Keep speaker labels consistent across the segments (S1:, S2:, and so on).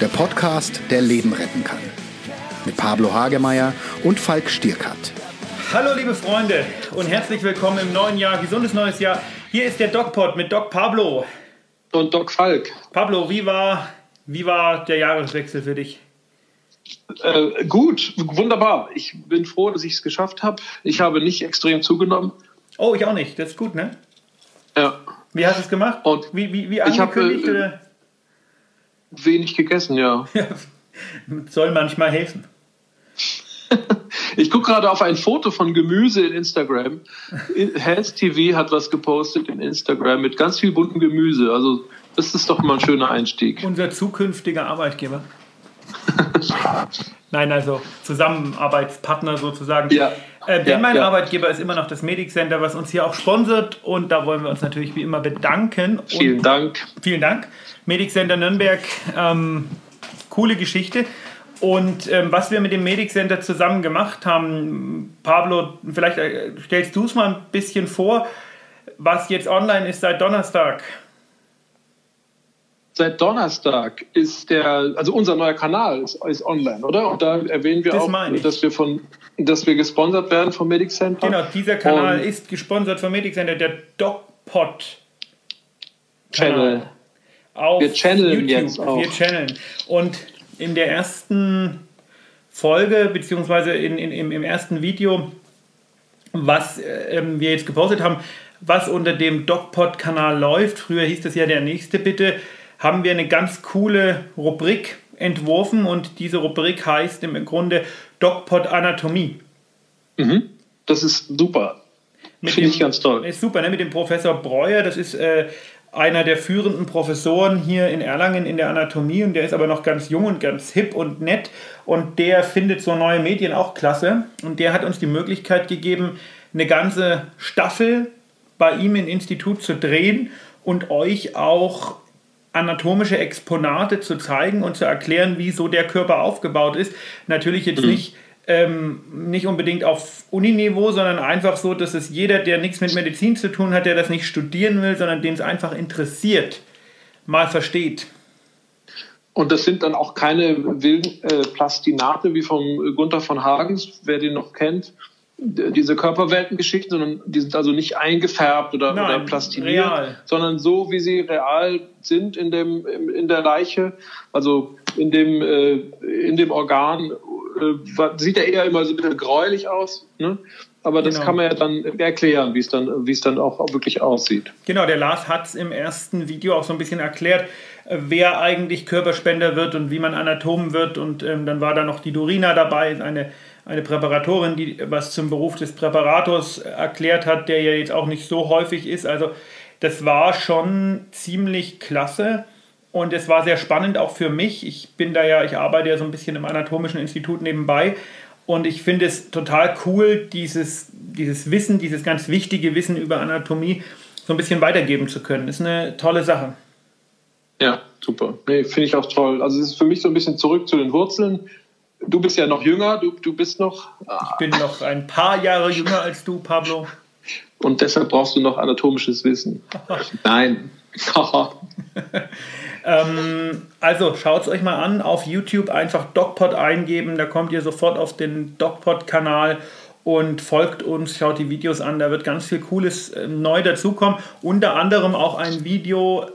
S1: der Podcast, der Leben retten kann. Mit Pablo Hagemeier und Falk Stierkat.
S2: Hallo liebe Freunde und herzlich willkommen im neuen Jahr, gesundes neues Jahr. Hier ist der DocPod mit Doc Pablo.
S3: Und Doc Falk.
S2: Pablo, wie war, wie war der Jahreswechsel für dich?
S3: Äh, gut, wunderbar. Ich bin froh, dass ich es geschafft habe. Ich habe nicht extrem zugenommen.
S2: Oh, ich auch nicht. Das ist gut, ne?
S3: Ja.
S2: Wie hast du es gemacht?
S3: Und
S2: wie, wie, wie
S3: ich hab,
S2: angekündigt?
S3: äh,
S2: oder?
S3: Wenig gegessen, ja.
S2: Soll manchmal helfen.
S3: Ich gucke gerade auf ein Foto von Gemüse in Instagram. Health TV hat was gepostet in Instagram mit ganz viel bunten Gemüse. Also das ist doch mal ein schöner Einstieg.
S2: Unser zukünftiger Arbeitgeber. Nein, also Zusammenarbeitspartner sozusagen.
S3: Ja.
S2: Äh, denn
S3: Ja,
S2: mein
S3: ja.
S2: Arbeitgeber ist immer noch das Medic Center, was uns hier auch sponsert. Und da wollen wir uns natürlich wie immer bedanken.
S3: Vielen
S2: und
S3: Dank.
S2: Vielen Dank. Medic Center Nürnberg, ähm, coole Geschichte. Und ähm, was wir mit dem Medic Center zusammen gemacht haben, Pablo, vielleicht äh, stellst du es mal ein bisschen vor, was jetzt online ist seit Donnerstag.
S3: Seit Donnerstag ist der, also unser neuer Kanal ist, ist online, oder? Und da erwähnen wir
S2: Das
S3: auch, dass wir von, dass wir gesponsert werden vom Medic Center.
S2: Genau, dieser Kanal
S3: Und
S2: ist gesponsert vom Medic Center, der DocPod
S3: Channel.
S2: auf
S3: Wir channeln
S2: YouTube.
S3: jetzt auch.
S2: Wir channeln. Und in der ersten Folge, beziehungsweise in, in, im, im ersten Video, was äh, ähm, wir jetzt gepostet haben, was unter dem DocPod-Kanal läuft, früher hieß das ja der nächste bitte, haben wir eine ganz coole Rubrik entworfen und diese Rubrik heißt im Grunde DocPod Anatomie.
S3: Mhm. Das ist super. Finde ich ganz toll.
S2: Ist super, ne? Mit dem Professor Breuer, das ist äh, einer der führenden Professoren hier in Erlangen in der Anatomie und der ist aber noch ganz jung und ganz hip und nett und der findet so neue Medien auch klasse und der hat uns die Möglichkeit gegeben, eine ganze Staffel bei ihm im Institut zu drehen und euch auch anatomische Exponate zu zeigen und zu erklären, wie so der Körper aufgebaut ist. Natürlich jetzt nicht, ähm, nicht unbedingt auf Uniniveau, sondern einfach so, dass es jeder, der nichts mit Medizin zu tun hat, der das nicht studieren will, sondern den es einfach interessiert, mal versteht.
S3: Und das sind dann auch keine wilden äh, Plastinate wie vom Gunther von Hagens, wer den noch kennt. Diese Körperweltengeschichten, sondern die sind also nicht eingefärbt oder,
S2: Nein,
S3: oder plastiniert,
S2: real.
S3: sondern so, wie sie real sind in, dem, in der Leiche, also in dem, äh, in dem Organ. Äh, sieht ja eher immer so ein bisschen gräulich aus, ne? aber das
S2: Genau.
S3: kann man ja dann erklären, wie es dann, wie es dann auch wirklich aussieht.
S2: Genau, der Lars hat es im ersten Video auch so ein bisschen erklärt, äh, wer eigentlich Körperspender wird und wie man Anatom wird. Und ähm, dann war da noch die Dorina dabei, eine, eine Präparatorin, die was zum Beruf des Präparators erklärt hat, der ja jetzt auch nicht so häufig ist. Also das war schon ziemlich klasse. Und es war sehr spannend auch für mich. Ich bin da ja, ich arbeite ja so ein bisschen im Anatomischen Institut nebenbei. Und ich finde es total cool, dieses, dieses Wissen, dieses ganz wichtige Wissen über Anatomie so ein bisschen weitergeben zu können. Ist eine tolle Sache.
S3: Ja, super. Nee, finde ich auch toll. Also es ist für mich so ein bisschen zurück zu den Wurzeln. Du bist ja noch jünger, du, du bist noch,
S2: Ich bin noch ein paar Jahre jünger als du, Pablo.
S3: und deshalb brauchst du noch anatomisches Wissen. Nein.
S2: Ähm, also schaut es euch mal an, auf YouTube einfach DocPod eingeben, da kommt ihr sofort auf den DocPod-Kanal und folgt uns, schaut die Videos an, da wird ganz viel Cooles äh, neu dazukommen. Unter anderem auch ein Video,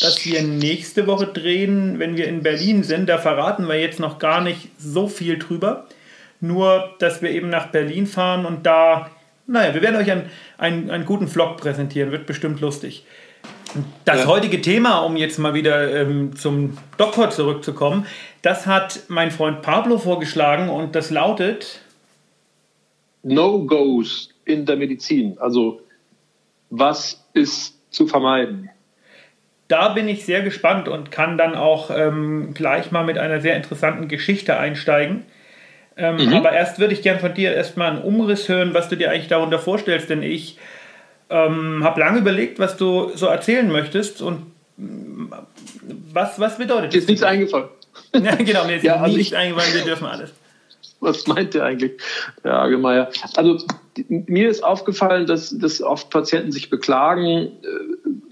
S2: das wir nächste Woche drehen, wenn wir in Berlin sind. Da verraten wir jetzt noch gar nicht so viel drüber. Nur, dass wir eben nach Berlin fahren und da, naja, wir werden euch einen, einen, einen guten Vlog präsentieren, wird bestimmt lustig. Das
S3: Ja.
S2: heutige Thema, um jetzt mal wieder ähm, zum Doktor zurückzukommen, das hat mein Freund Pablo vorgeschlagen und das lautet,
S3: No-Gos in der Medizin. Also was ist zu vermeiden?
S2: da bin ich sehr gespannt und kann dann auch ähm, gleich mal mit einer sehr interessanten Geschichte einsteigen. Ähm, Aber erst würde ich gern von dir erstmal einen Umriss hören, was du dir eigentlich darunter vorstellst, denn ich ähm, habe lange überlegt, was du so erzählen möchtest und mm, was, was bedeutet
S3: Dir ist nichts eingefallen.
S2: Ja, genau, mir ist
S3: Ja, also
S2: nicht
S3: ich-
S2: eingefallen, wir dürfen alles.
S3: Was meint der eigentlich, Herr Hagemeyer? Also mir ist aufgefallen, dass, dass oft Patienten sich beklagen, äh,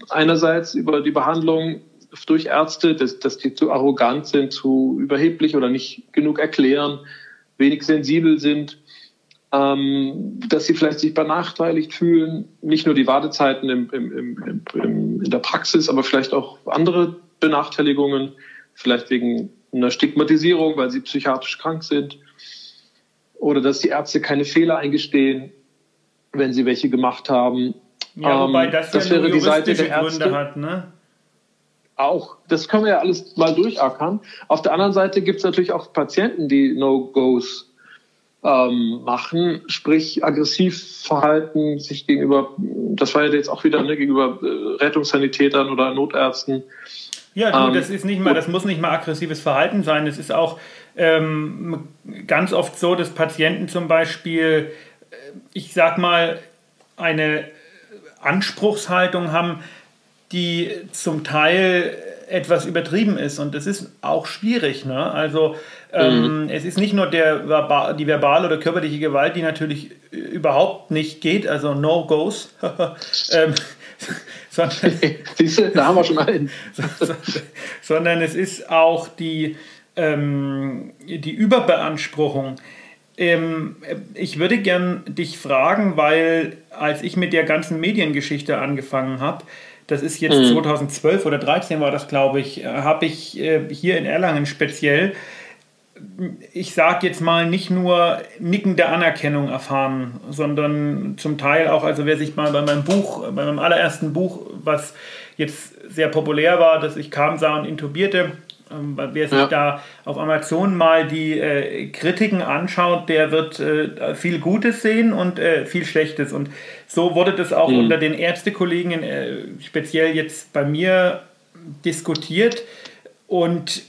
S3: einerseits über die Behandlung, durch Ärzte, dass, dass die zu arrogant sind, zu überheblich oder nicht genug erklären, wenig sensibel sind, ähm, dass sie vielleicht sich benachteiligt fühlen, nicht nur die Wartezeiten im, im, im, in der Praxis, aber vielleicht auch andere Benachteiligungen, vielleicht wegen einer Stigmatisierung, weil sie psychiatrisch krank sind, oder dass die Ärzte keine Fehler eingestehen, wenn sie welche gemacht haben.
S2: Ja, wobei ähm, das, das ja wäre die Seite der Ärzte. Gründe hat, ne?
S3: Auch, das können wir ja alles mal durchackern. Auf der anderen Seite gibt es natürlich auch Patienten, die No-Gos ähm, machen, sprich aggressiv verhalten, sich gegenüber, das war ja jetzt auch wieder ne, gegenüber äh, Rettungssanitätern oder Notärzten.
S2: Ja, du, ähm, das ist nicht mal, das muss nicht mal aggressives Verhalten sein. Es ist auch ähm, ganz oft so, dass Patienten zum Beispiel, äh, ich sag mal, eine Anspruchshaltung haben, die zum Teil etwas übertrieben ist und das ist auch schwierig. Ne? Also ähm, mhm. es ist nicht nur der, die verbale oder körperliche Gewalt, die natürlich überhaupt nicht geht, also no goes, ähm, sondern,
S3: da haben wir schon einen.
S2: sondern es ist auch die, ähm, die Überbeanspruchung. Ähm, ich würde gern dich fragen, weil als ich mit der ganzen Mediengeschichte angefangen habe, das ist jetzt mhm. 2012 oder 2013 war das, glaube ich, äh, habe ich äh, hier in Erlangen speziell, ich sage jetzt mal, nicht nur nickende Anerkennung erfahren, sondern zum Teil auch, also wer sich mal bei meinem Buch, bei meinem allerersten Buch, was jetzt sehr populär war, dass ich kam, sah und intubierte, ähm, wer sich ja. da auf Amazon mal die äh, Kritiken anschaut, der wird äh, viel Gutes sehen und äh, viel Schlechtes. Und so wurde das auch mhm. unter den Ärztekollegen, äh, speziell jetzt bei mir, diskutiert. Und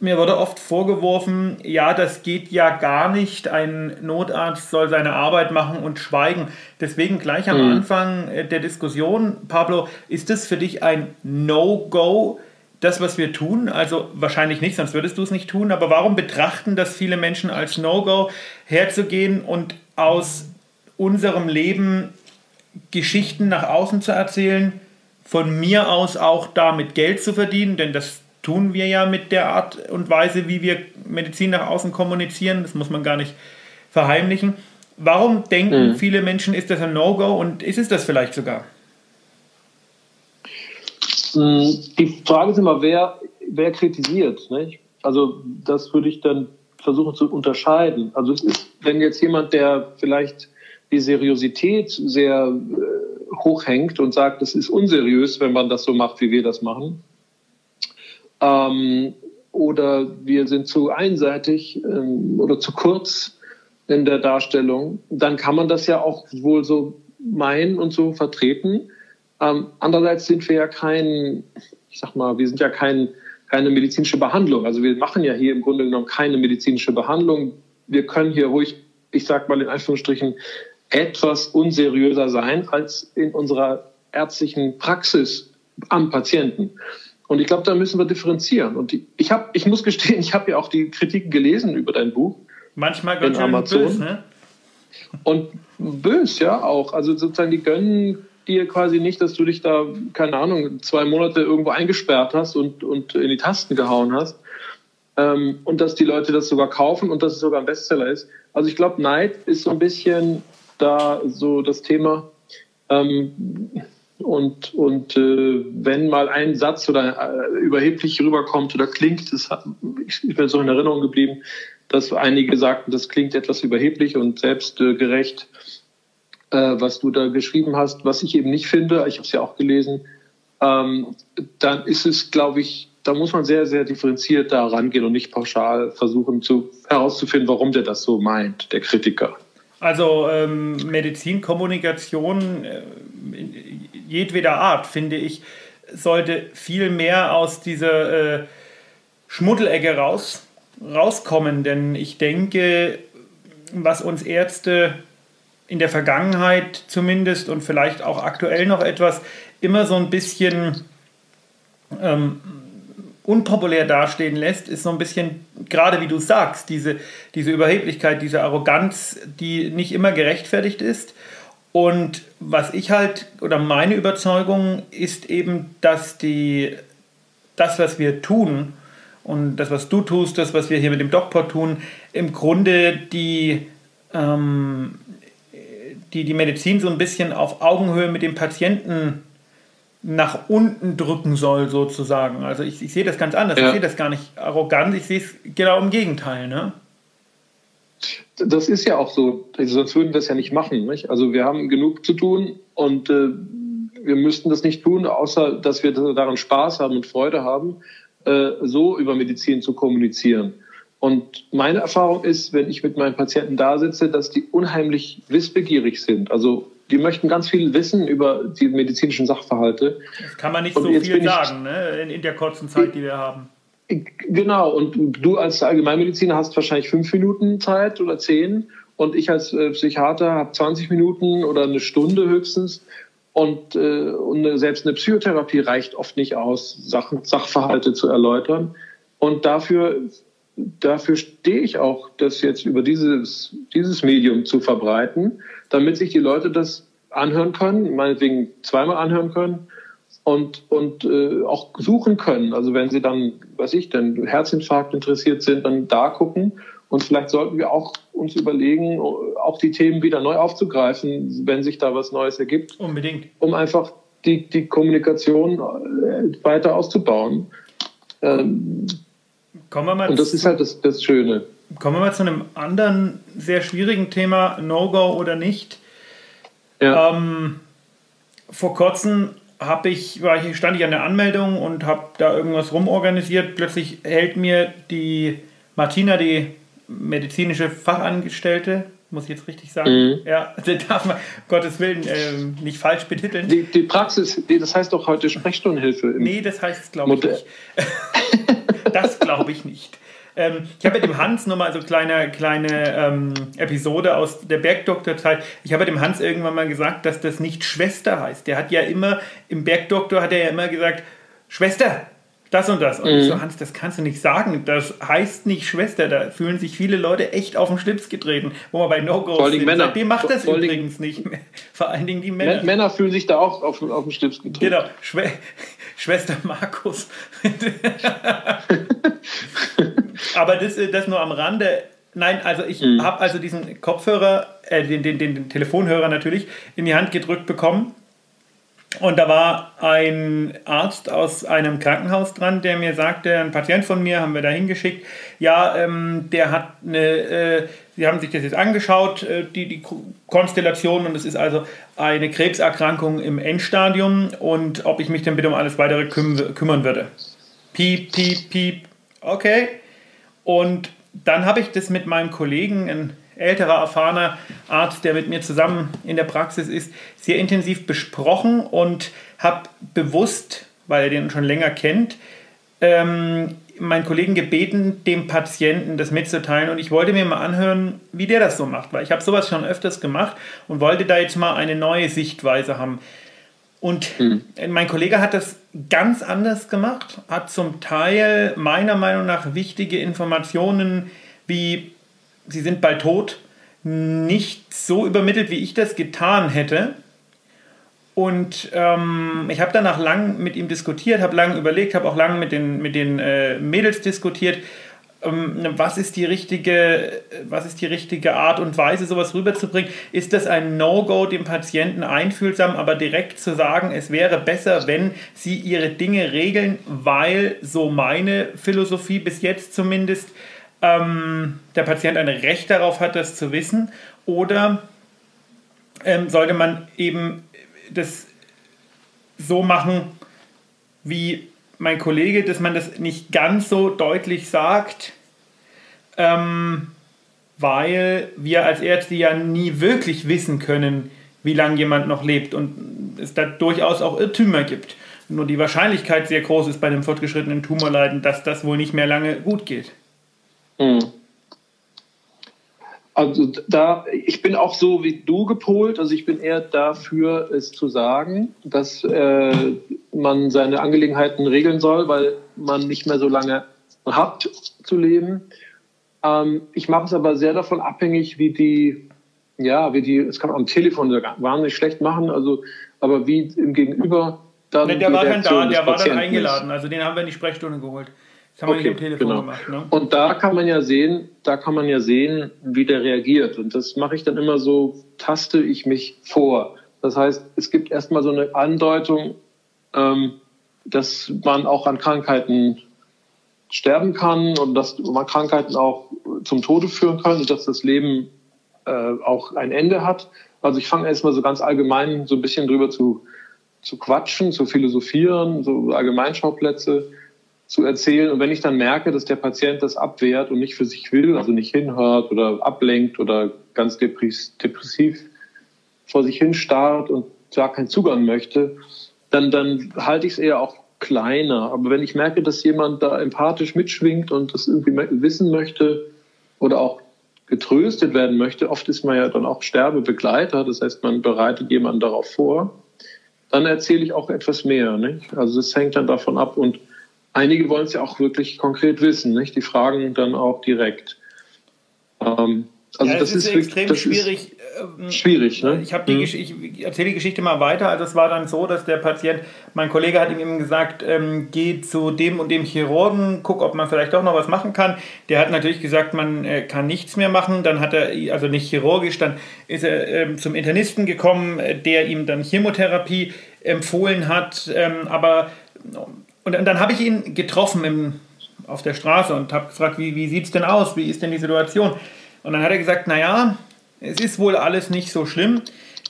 S2: mir wurde oft vorgeworfen, ja, das geht ja gar nicht. Ein Notarzt soll seine Arbeit machen und schweigen. Deswegen gleich am mhm. Anfang äh, der Diskussion, Pablo, ist das für dich ein No-Go? Das, was wir tun? Also wahrscheinlich nicht, sonst würdest du es nicht tun. Aber warum betrachten das viele Menschen als No-Go, herzugehen und aus unserem Leben Geschichten nach außen zu erzählen, von mir aus auch damit Geld zu verdienen, denn das tun wir ja mit der Art und Weise, wie wir Medizin nach außen kommunizieren. Das muss man gar nicht verheimlichen. Warum denken mhm. viele Menschen, ist das ein No-Go und ist es das vielleicht sogar?
S3: Die Frage ist immer, wer, wer kritisiert. Nicht? Also das würde ich dann versuchen zu unterscheiden. Also es ist, wenn jetzt jemand, der vielleicht die Seriosität sehr äh, hoch hängt und sagt, es ist unseriös, wenn man das so macht, wie wir das machen, ähm, oder wir sind zu einseitig ähm, oder zu kurz in der Darstellung, dann kann man das ja auch wohl so meinen und so vertreten. Ähm, andererseits sind wir ja kein, ich sag mal, wir sind ja kein, keine medizinische Behandlung. Also wir machen ja hier im Grunde genommen keine medizinische Behandlung. Wir können hier ruhig, ich sag mal in Anführungsstrichen, etwas unseriöser sein als in unserer ärztlichen Praxis am Patienten. Und ich glaube, da müssen wir differenzieren. Und ich, hab, ich muss gestehen, ich habe ja auch die Kritiken gelesen über dein Buch.
S2: Manchmal ganz schön böse, ne?
S3: Und böse, ja auch. Also sozusagen, die gönnen dir quasi nicht, dass du dich da, keine Ahnung, zwei Monate irgendwo eingesperrt hast und, und in die Tasten gehauen hast. Ähm, und dass die Leute das sogar kaufen und dass es sogar ein Bestseller ist. Also ich glaube, Neid ist so ein bisschen da so das Thema. Ähm, und und äh, wenn mal ein Satz oder äh, überheblich rüberkommt oder klingt, das hat, ich, ich bin so in Erinnerung geblieben, dass einige sagten, das klingt etwas überheblich und selbstgerecht. Äh, äh, was du da geschrieben hast, was ich eben nicht finde, ich habe es ja auch gelesen, ähm, dann ist es, glaube ich, da muss man sehr, sehr differenziert da rangehen und nicht pauschal versuchen zu, herauszufinden, warum der das so meint, der Kritiker.
S2: Also ähm, Medizinkommunikation äh, jedweder Art, finde ich, sollte viel mehr aus dieser äh, Schmuddelecke raus, rauskommen. Denn ich denke, was uns Ärzte in der Vergangenheit zumindest und vielleicht auch aktuell noch etwas immer so ein bisschen ähm, unpopulär dastehen lässt, ist so ein bisschen, gerade wie du sagst, diese, diese Überheblichkeit, diese Arroganz, die nicht immer gerechtfertigt ist. Und was ich halt, oder meine Überzeugung ist eben, dass die das, was wir tun und das, was du tust, das, was wir hier mit dem DocPod tun, im Grunde die, ähm, die, die Medizin so ein bisschen auf Augenhöhe mit dem Patienten nach unten drücken soll, sozusagen. Also ich, ich sehe das ganz anders. Ja. Ich sehe das gar nicht arrogant, ich sehe es genau im Gegenteil. Ne?
S3: Das ist ja auch so, also sonst würden wir es ja nicht machen. Nicht? Also wir haben genug zu tun und äh, wir müssten das nicht tun, außer dass wir daran Spaß haben und Freude haben, äh, so über Medizin zu kommunizieren. Und meine Erfahrung ist, wenn ich mit meinen Patienten da sitze, dass die unheimlich wissbegierig sind. Also die möchten ganz viel wissen über die medizinischen Sachverhalte.
S2: Das kann man nicht und so viel sagen, ne? in, in, der kurzen Zeit, die wir haben.
S3: Genau, und du als Allgemeinmediziner hast wahrscheinlich fünf Minuten Zeit oder zehn und ich als äh, Psychiater habe 20 Minuten oder eine Stunde höchstens. Und, äh, und selbst eine Psychotherapie reicht oft nicht aus, Sachen, Sachverhalte zu erläutern. Und dafür, dafür stehe ich auch, das jetzt über dieses, dieses Medium zu verbreiten damit sich die Leute das anhören können, meinetwegen zweimal anhören können und, und äh, auch suchen können. Also wenn sie dann, was ich denn, Herzinfarkt interessiert sind, dann da gucken. Und vielleicht sollten wir auch uns überlegen, auch die Themen wieder neu aufzugreifen, wenn sich da was Neues ergibt.
S2: Unbedingt.
S3: Um einfach die, die Kommunikation äh, weiter auszubauen. Ähm,
S2: Kommen wir mal
S3: und das ist halt das, das Schöne.
S2: Kommen wir mal zu einem anderen sehr schwierigen Thema, No-Go oder nicht. Ja. Ähm, vor kurzem habe ich, war ich, stand ich an der Anmeldung und habe da irgendwas rumorganisiert. Plötzlich hält mir die Martina, die medizinische Fachangestellte, muss ich jetzt richtig sagen? Mhm. Ja, das darf man, Gottes Willen, äh, nicht falsch betiteln.
S3: Die, die Praxis, die, das heißt doch heute Sprechstundenhilfe.
S2: Nee, das heißt, glaube ich nicht. das glaube ich nicht. Ähm, ich habe mit dem Hans nochmal so kleine, kleine ähm, Episode aus der Bergdoktorzeit. Ich habe dem Hans irgendwann mal gesagt, dass das nicht Schwester heißt. Der hat ja immer, im Bergdoktor hat er ja immer gesagt, Schwester, das und das. Und mhm. ich so, Hans, das kannst du nicht sagen. Das heißt nicht Schwester. Da fühlen sich viele Leute echt auf den Schlips getreten, wo man bei No-Go
S3: sind. Männer.
S2: Seitdem macht das Vor übrigens nicht mehr. Vor allen Dingen die Männer.
S3: Männer fühlen sich da auch auf, auf den Schlips getreten.
S2: Genau. Schw Schwester Markus. Aber das, das nur am Rande. Nein, also ich mhm. habe also diesen Kopfhörer, äh, den, den, den, den Telefonhörer natürlich, in die Hand gedrückt bekommen. Und da war ein Arzt aus einem Krankenhaus dran, der mir sagte, ein Patient von mir haben wir da hingeschickt, ja, ähm, der hat eine, äh, sie haben sich das jetzt angeschaut, äh, die, die Konstellation, und es ist also eine Krebserkrankung im Endstadium und ob ich mich denn bitte um alles weitere küm kümmern würde. Piep, piep, piep, okay. Und dann habe ich das mit meinem Kollegen, älterer, erfahrener Arzt, der mit mir zusammen in der Praxis ist, sehr intensiv besprochen und habe bewusst, weil er den schon länger kennt, ähm, meinen Kollegen gebeten, dem Patienten das mitzuteilen und ich wollte mir mal anhören, wie der das so macht, weil ich habe sowas schon öfters gemacht und wollte da jetzt mal eine neue Sichtweise haben. Und mhm. mein Kollege hat das ganz anders gemacht, hat zum Teil meiner Meinung nach wichtige Informationen wie sie sind bald tot nicht so übermittelt, wie ich das getan hätte. Und ähm, ich habe danach lang mit ihm diskutiert, habe lange überlegt, habe auch lange mit den, mit den äh, Mädels diskutiert ähm, was ist die richtige, was ist die richtige Art und Weise, sowas rüberzubringen? Ist das ein No-Go, dem Patienten einfühlsam, aber direkt zu sagen, es wäre besser, wenn sie ihre Dinge regeln, weil so meine Philosophie bis jetzt zumindest ähm, der Patient ein Recht darauf hat, das zu wissen? Oder ähm, sollte man eben das so machen, wie mein Kollege, dass man das nicht ganz so deutlich sagt, ähm, weil wir als Ärzte ja nie wirklich wissen können, wie lange jemand noch lebt und es da durchaus auch Irrtümer gibt. Nur die Wahrscheinlichkeit sehr groß ist bei einem fortgeschrittenen Tumorleiden, dass das wohl nicht mehr lange gut geht. Mhm.
S3: Also da, ich bin auch so wie du gepolt, also ich bin eher dafür, es zu sagen, dass äh, man seine Angelegenheiten regeln soll, weil man nicht mehr so lange hat zu leben. Ähm, ich mache es aber sehr davon abhängig, wie die, ja, wie die, das kann man am Telefon wahnsinnig schlecht machen, also, aber wie im Gegenüber dann.
S2: Ne, der war dann da, der war dann eingeladen. Ist. Also den haben wir in die Sprechstunde geholt. Das haben
S3: okay, wir nicht am Telefon genau. gemacht. Ne? Und da kann man ja sehen, da kann man ja sehen, wie der reagiert. Und das mache ich dann immer so, taste ich mich vor. Das heißt, es gibt erstmal so eine Andeutung, ähm, dass man auch an Krankheiten sterben kann und dass man Krankheiten auch zum Tode führen kann und dass das Leben äh, auch ein Ende hat. Also ich fange erstmal so ganz allgemein so ein bisschen drüber zu, zu quatschen, zu philosophieren, so Allgemeinschauplätze zu erzählen. Und wenn ich dann merke, dass der Patient das abwehrt und nicht für sich will, also nicht hinhört oder ablenkt oder ganz depressiv vor sich hin starrt und gar keinen Zugang möchte, dann, dann halte ich es eher auch kleiner. Aber wenn ich merke, dass jemand da empathisch mitschwingt und das irgendwie wissen möchte oder auch getröstet werden möchte, oft ist man ja dann auch Sterbebegleiter, das heißt, man bereitet jemanden darauf vor, dann erzähle ich auch etwas mehr. Nicht? Also es hängt dann davon ab und einige wollen es ja auch wirklich konkret wissen, nicht? die fragen dann auch direkt.
S2: Ähm, also ja, das, das, ist, ist extrem das schwierig. Ist
S3: ähm, schwierig, ne?
S2: Ich, die, mhm. ich erzähle die Geschichte mal weiter. Also es war dann so, dass der Patient, mein Kollege hat ihm eben gesagt, ähm, geh zu dem und dem Chirurgen, guck, ob man vielleicht doch noch was machen kann. Der hat natürlich gesagt, man äh, kann nichts mehr machen. Dann hat er, also nicht chirurgisch, dann ist er ähm, zum Internisten gekommen, der ihm dann Chemotherapie empfohlen hat. Ähm, aber und, und dann habe ich ihn getroffen im, auf der Straße und habe gefragt, wie, wie sieht es denn aus? Wie ist denn die Situation? Und dann hat er gesagt, naja, es ist wohl alles nicht so schlimm.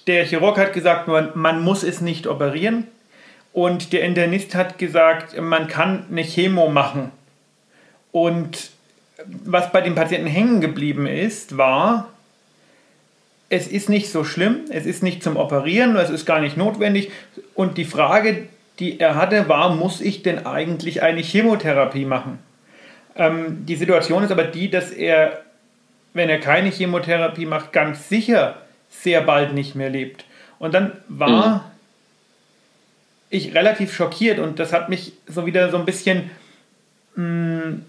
S2: Der Chirurg hat gesagt, man, man muss es nicht operieren. Und der Internist hat gesagt, man kann eine Chemo machen. Und was bei dem Patienten hängen geblieben ist, war, es ist nicht so schlimm, es ist nicht zum Operieren, es ist gar nicht notwendig. Und die Frage, die er hatte, war, muss ich denn eigentlich eine Chemotherapie machen? Ähm, die Situation ist aber die, dass er wenn er keine Chemotherapie macht, ganz sicher sehr bald nicht mehr lebt. Und dann war mhm. ich relativ schockiert und das hat mich so wieder so ein bisschen, mh, mm,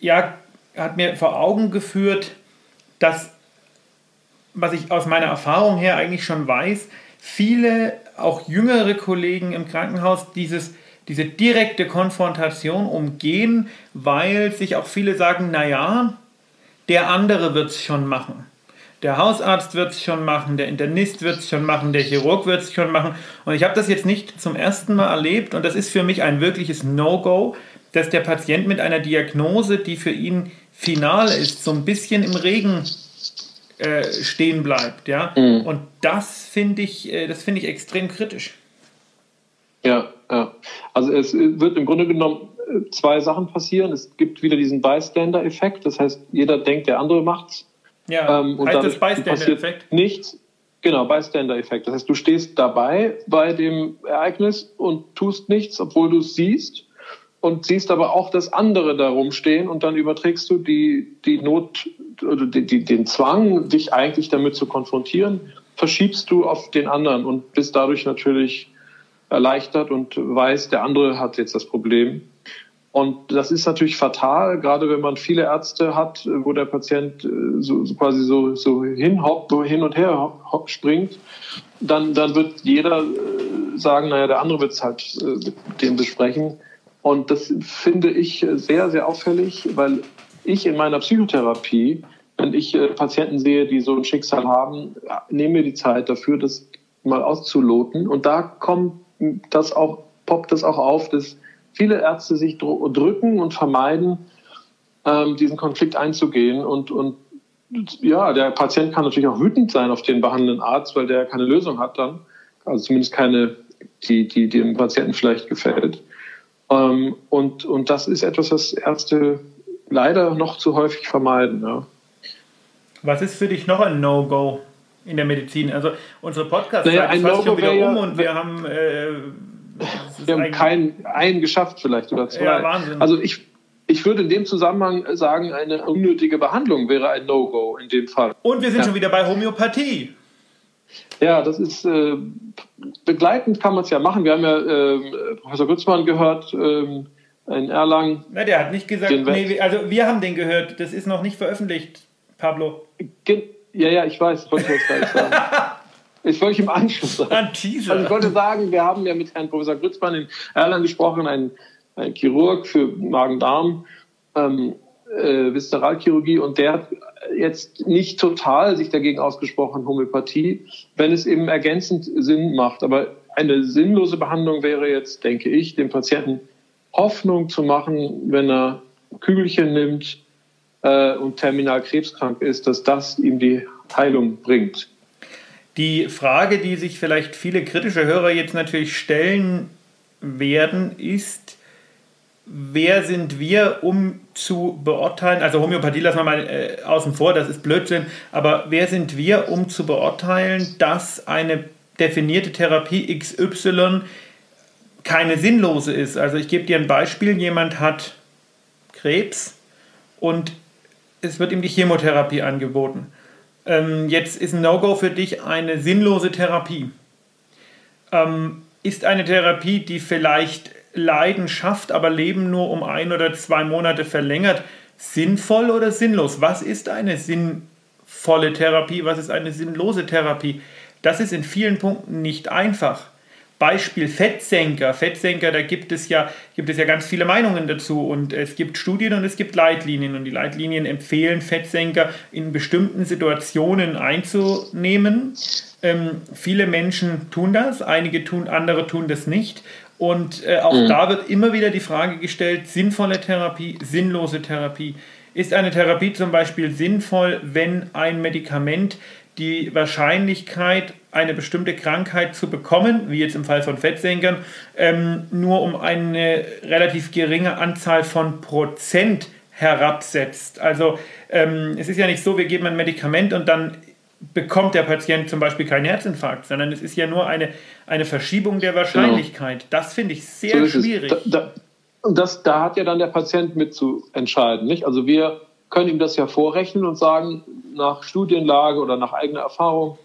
S2: ja, hat mir vor Augen geführt, dass, was ich aus meiner Erfahrung her eigentlich schon weiß, viele, auch jüngere Kollegen im Krankenhaus dieses, diese direkte Konfrontation umgehen, weil sich auch viele sagen, naja, der andere wird es schon machen. Der Hausarzt wird es schon machen, der Internist wird es schon machen, der Chirurg wird es schon machen. Und ich habe das jetzt nicht zum ersten Mal erlebt und das ist für mich ein wirkliches No-Go, dass der Patient mit einer Diagnose, die für ihn final ist, so ein bisschen im Regen äh, stehen bleibt. Ja? Mhm. Und das finde ich, äh, das ich extrem kritisch.
S3: Ja, ja. Also es wird im Grunde genommen zwei Sachen passieren. Es gibt wieder diesen Bystander-Effekt, das heißt, jeder denkt, der andere macht's.
S2: Ja, ähm, und heißt das Bystander-Effekt?
S3: Nichts. Genau, Bystander-Effekt. Das heißt, du stehst dabei bei dem Ereignis und tust nichts, obwohl du es siehst und siehst aber auch, dass andere da rumstehen und dann überträgst du die, die Not oder die, die, den Zwang, dich eigentlich damit zu konfrontieren, verschiebst du auf den anderen und bist dadurch natürlich erleichtert und weiß, der andere hat jetzt das Problem. Und das ist natürlich fatal, gerade wenn man viele Ärzte hat, wo der Patient äh, so, so quasi so, so hin, hin und her hopp, springt, dann, dann wird jeder äh, sagen, naja, der andere wird es halt äh, mit dem besprechen. Und das finde ich sehr, sehr auffällig, weil ich in meiner Psychotherapie, wenn ich Patienten sehe, die so ein Schicksal haben, nehme mir die Zeit dafür, das mal auszuloten. Und da kommt das auch, poppt das auch auf, dass viele Ärzte sich drücken und vermeiden, ähm, diesen Konflikt einzugehen. Und, und ja, der Patient kann natürlich auch wütend sein auf den behandelnden Arzt, weil der keine Lösung hat dann. Also zumindest keine, die, die, die dem Patienten vielleicht gefällt. Ähm, und, und das ist etwas, was Ärzte leider noch zu häufig vermeiden. Ja.
S2: Was ist für dich noch ein No-Go in der Medizin? Also unsere Podcast naja, ist fast schon wieder um ja, und wir haben äh,
S3: wir haben keinen, einen geschafft vielleicht oder zwei. Ja, Wahnsinn. Also ich, ich würde in dem Zusammenhang sagen, eine unnötige Behandlung wäre ein No-Go in dem Fall.
S2: Und wir sind ja. schon wieder bei Homöopathie.
S3: Ja, das ist äh, begleitend kann man es ja machen. Wir haben ja äh, Professor Gützmann gehört äh, in Erlangen.
S2: Na, der hat nicht gesagt, nee, also wir haben den gehört. Das ist noch nicht veröffentlicht, Pablo.
S3: Ja, ja, ich weiß, wollte ich jetzt gar nicht sagen. Ich wollte im Anschluss sagen.
S2: Ein Teaser.
S3: Also ich wollte sagen, wir haben ja mit Herrn Professor Grützmann in Erlangen gesprochen, ein, ein Chirurg für Magen-Darm, ähm, äh, Viszeralchirurgie, und der hat jetzt nicht total sich dagegen ausgesprochen, Homöopathie, wenn es eben ergänzend Sinn macht. Aber eine sinnlose Behandlung wäre jetzt, denke ich, dem Patienten Hoffnung zu machen, wenn er Kügelchen nimmt äh, und terminal krebskrank ist, dass das ihm die Heilung bringt.
S2: Die Frage, die sich vielleicht viele kritische Hörer jetzt natürlich stellen werden, ist, wer sind wir, um zu beurteilen, also Homöopathie lassen wir mal äh, außen vor, das ist Blödsinn, aber wer sind wir, um zu beurteilen, dass eine definierte Therapie XY keine sinnlose ist? Also ich gebe dir ein Beispiel, jemand hat Krebs und es wird ihm die Chemotherapie angeboten. Ähm, jetzt ist ein No-Go für dich eine sinnlose Therapie. Ähm, ist eine Therapie, die vielleicht Leiden schafft, aber Leben nur um ein oder zwei Monate verlängert, sinnvoll oder sinnlos? Was ist eine sinnvolle Therapie? Was ist eine sinnlose Therapie? Das ist in vielen Punkten nicht einfach. Beispiel Fettsenker. Fettsenker, da gibt es ja, gibt es ja ganz viele Meinungen dazu und es gibt Studien und es gibt Leitlinien und die Leitlinien empfehlen Fettsenker in bestimmten Situationen einzunehmen. Ähm, viele Menschen tun das, einige tun, andere tun das nicht und äh, auch mhm. da wird immer wieder die Frage gestellt, sinnvolle Therapie, sinnlose Therapie. Ist eine Therapie zum Beispiel sinnvoll, wenn ein Medikament die Wahrscheinlichkeit, eine bestimmte Krankheit zu bekommen, wie jetzt im Fall von Fettsenkern, ähm, nur um eine relativ geringe Anzahl von Prozent herabsetzt. Also ähm, es ist ja nicht so, wir geben ein Medikament und dann bekommt der Patient zum Beispiel keinen Herzinfarkt, sondern es ist ja nur eine, eine Verschiebung der Wahrscheinlichkeit. Genau. Das finde ich sehr so schwierig.
S3: Da, da, das, da hat ja dann der Patient mit zu entscheiden. Nicht? Also wir können ihm das ja vorrechnen und sagen, nach Studienlage oder nach eigener Erfahrung,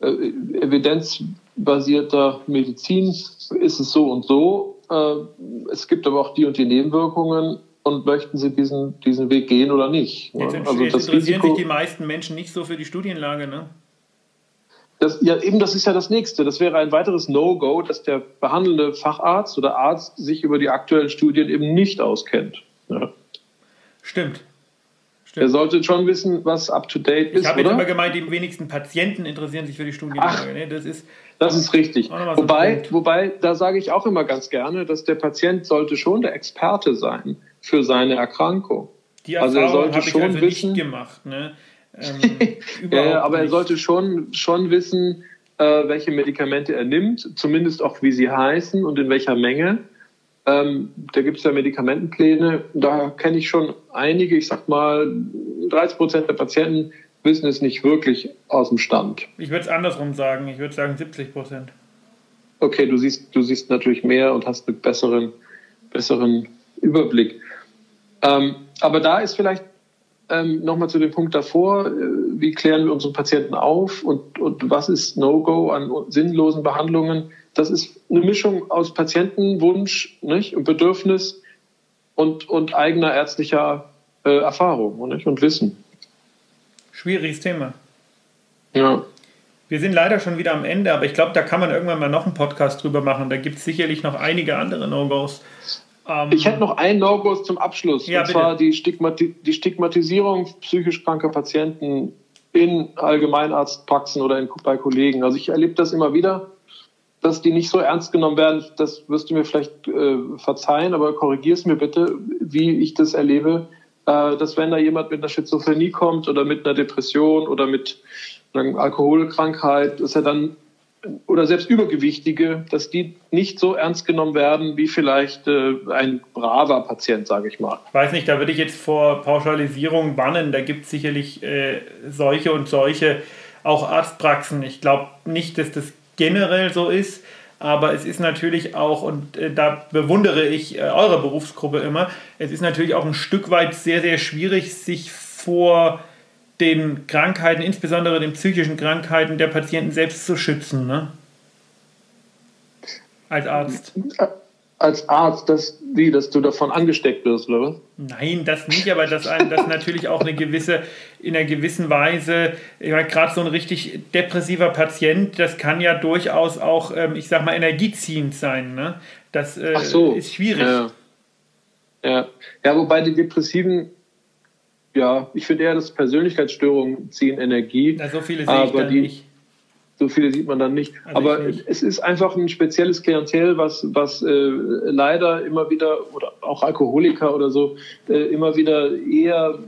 S3: äh, evidenzbasierter Medizin ist es so und so. Äh, es gibt aber auch die und die Nebenwirkungen und möchten sie diesen, diesen Weg gehen oder nicht.
S2: Jetzt, also jetzt das interessieren Risiko, sich die meisten Menschen nicht so für die Studienlage, ne?
S3: Das, ja, eben das ist ja das Nächste. Das wäre ein weiteres No-Go, dass der behandelnde Facharzt oder Arzt sich über die aktuellen Studien eben nicht auskennt. Ja.
S2: Stimmt.
S3: Stimmt. Er sollte schon wissen, was up-to-date ist.
S2: Ich habe immer gemeint, die wenigsten Patienten interessieren sich für die Studienlage.
S3: Nee, das ist, das ist richtig. Wobei, so wobei, da sage ich auch immer ganz gerne, dass der Patient sollte schon der Experte sein für seine Erkrankung.
S2: Die Erfahrung also er sollte schon also wissen, gemacht. Ne?
S3: Ähm, ja, aber er sollte schon, schon wissen, äh, welche Medikamente er nimmt, zumindest auch wie sie heißen und in welcher Menge. Ähm, da gibt es ja Medikamentenpläne. Da kenne ich schon einige, ich sag mal, 30 Prozent der Patienten wissen es nicht wirklich aus dem Stand.
S2: Ich würde es andersrum sagen. Ich würde sagen 70 Prozent.
S3: Okay, du siehst, du siehst natürlich mehr und hast einen besseren, besseren Überblick. Ähm, aber da ist vielleicht ähm, nochmal zu dem Punkt davor, äh, wie klären wir unsere Patienten auf und, und was ist No-Go an sinnlosen Behandlungen? Das ist eine Mischung aus Patientenwunsch nicht, und Bedürfnis und, und eigener ärztlicher äh, Erfahrung nicht, und Wissen.
S2: Schwieriges Thema.
S3: Ja.
S2: Wir sind leider schon wieder am Ende, aber ich glaube, da kann man irgendwann mal noch einen Podcast drüber machen. Da gibt es sicherlich noch einige andere No-Gos.
S3: Ähm, ich hätte noch ein No-Go zum Abschluss. Ja, und bitte. zwar die, Stigmati die Stigmatisierung psychisch kranker Patienten in Allgemeinarztpraxen oder in, bei Kollegen. Also ich erlebe das immer wieder, dass die nicht so ernst genommen werden. Das wirst du mir vielleicht äh, verzeihen, aber korrigier es mir bitte, wie ich das erlebe, äh, dass wenn da jemand mit einer Schizophrenie kommt oder mit einer Depression oder mit einer Alkoholkrankheit, dass er dann oder selbst Übergewichtige, dass die nicht so ernst genommen werden wie vielleicht äh, ein braver Patient, sage ich mal.
S2: Weiß nicht, da würde ich jetzt vor Pauschalisierung bannen. Da gibt es sicherlich äh, solche und solche, auch Arztpraxen. Ich glaube nicht, dass das generell so ist, aber es ist natürlich auch, und äh, da bewundere ich äh, eure Berufsgruppe immer, es ist natürlich auch ein Stück weit sehr, sehr schwierig, sich vor den Krankheiten, insbesondere den psychischen Krankheiten der Patienten selbst zu schützen, ne? Als Arzt.
S3: als Arzt, dass, wie, dass du davon angesteckt wirst, oder was?
S2: Nein, das nicht, aber dass einem das natürlich auch eine gewisse, in einer gewissen Weise, ich meine, gerade so ein richtig depressiver Patient, das kann ja durchaus auch, ähm, ich sag mal, energieziehend sein. Ne? Das äh, so. ist schwierig.
S3: Ja. ja. Ja. wobei die Depressiven, ja, ich finde eher, dass Persönlichkeitsstörungen ziehen Energie.
S2: Na, so viele sehe ich da die, nicht
S3: so viele sieht man dann nicht. Also Aber nicht. es ist einfach ein spezielles Klientel, was, was äh, leider immer wieder, oder auch Alkoholiker oder so, äh, immer wieder eher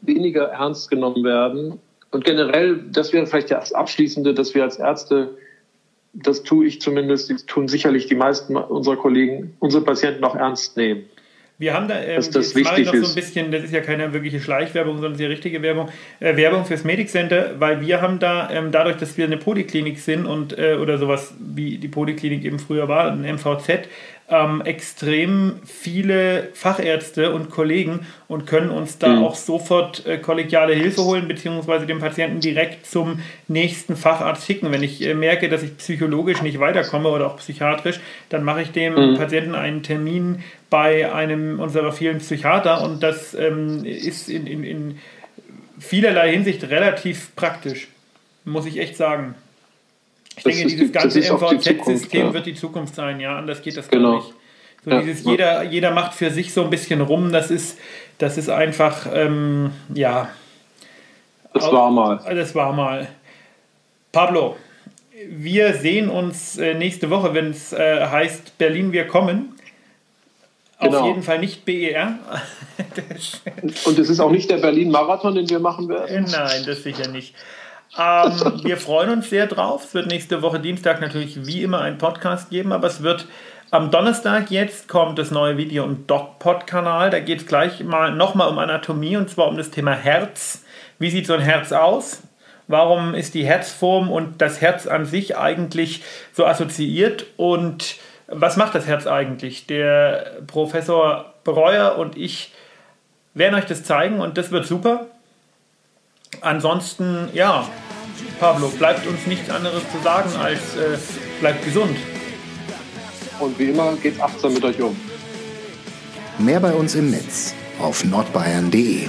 S3: weniger ernst genommen werden. Und generell, das wäre vielleicht das Abschließende, dass wir als Ärzte, das tue ich zumindest, das tun sicherlich die meisten unserer Kollegen, unsere Patienten auch ernst nehmen.
S2: Wir haben da, ähm, das jetzt mache ich noch so ein bisschen, das ist ja keine wirkliche Schleichwerbung, sondern sehr richtige Werbung, äh, Werbung fürs Medic Center, weil wir haben da, ähm, dadurch, dass wir eine Poliklinik sind und äh, oder sowas wie die Poliklinik eben früher war, ein MVZ, ähm, extrem viele Fachärzte und Kollegen und können uns da mhm. auch sofort äh, kollegiale Hilfe holen, beziehungsweise den Patienten direkt zum nächsten Facharzt schicken. Wenn ich äh, merke, dass ich psychologisch nicht weiterkomme oder auch psychiatrisch, dann mache ich dem mhm. Patienten einen Termin bei einem unserer vielen Psychiater und das ähm, ist in, in, in vielerlei Hinsicht relativ praktisch, muss ich echt sagen. Ich das denke, dieses die, ganze MVZ-System ja. wird die Zukunft sein, ja, anders geht das genau. gar nicht. So ja. dieses jeder, jeder macht für sich so ein bisschen rum, das ist, das ist einfach, ähm, ja.
S3: Das war mal.
S2: Das war mal. Pablo, wir sehen uns äh, nächste Woche, wenn es äh, heißt Berlin, wir kommen. Genau. Auf jeden Fall nicht BER.
S3: Und es ist auch nicht der Berlin-Marathon, den wir machen werden?
S2: Nein, das sicher nicht. Ähm, wir freuen uns sehr drauf. Es wird nächste Woche Dienstag natürlich wie immer ein Podcast geben, aber es wird am Donnerstag jetzt kommt das neue Video im DocPod-Kanal. Da geht es gleich mal nochmal um Anatomie und zwar um das Thema Herz. Wie sieht so ein Herz aus? Warum ist die Herzform und das Herz an sich eigentlich so assoziiert? Und was macht das Herz eigentlich? Der Professor Breuer und ich werden euch das zeigen und das wird super. Ansonsten, ja, Pablo, bleibt uns nichts anderes zu sagen als äh, bleibt gesund.
S3: Und wie immer geht's achtsam mit euch um.
S1: Mehr bei uns im Netz auf nordbayern.de.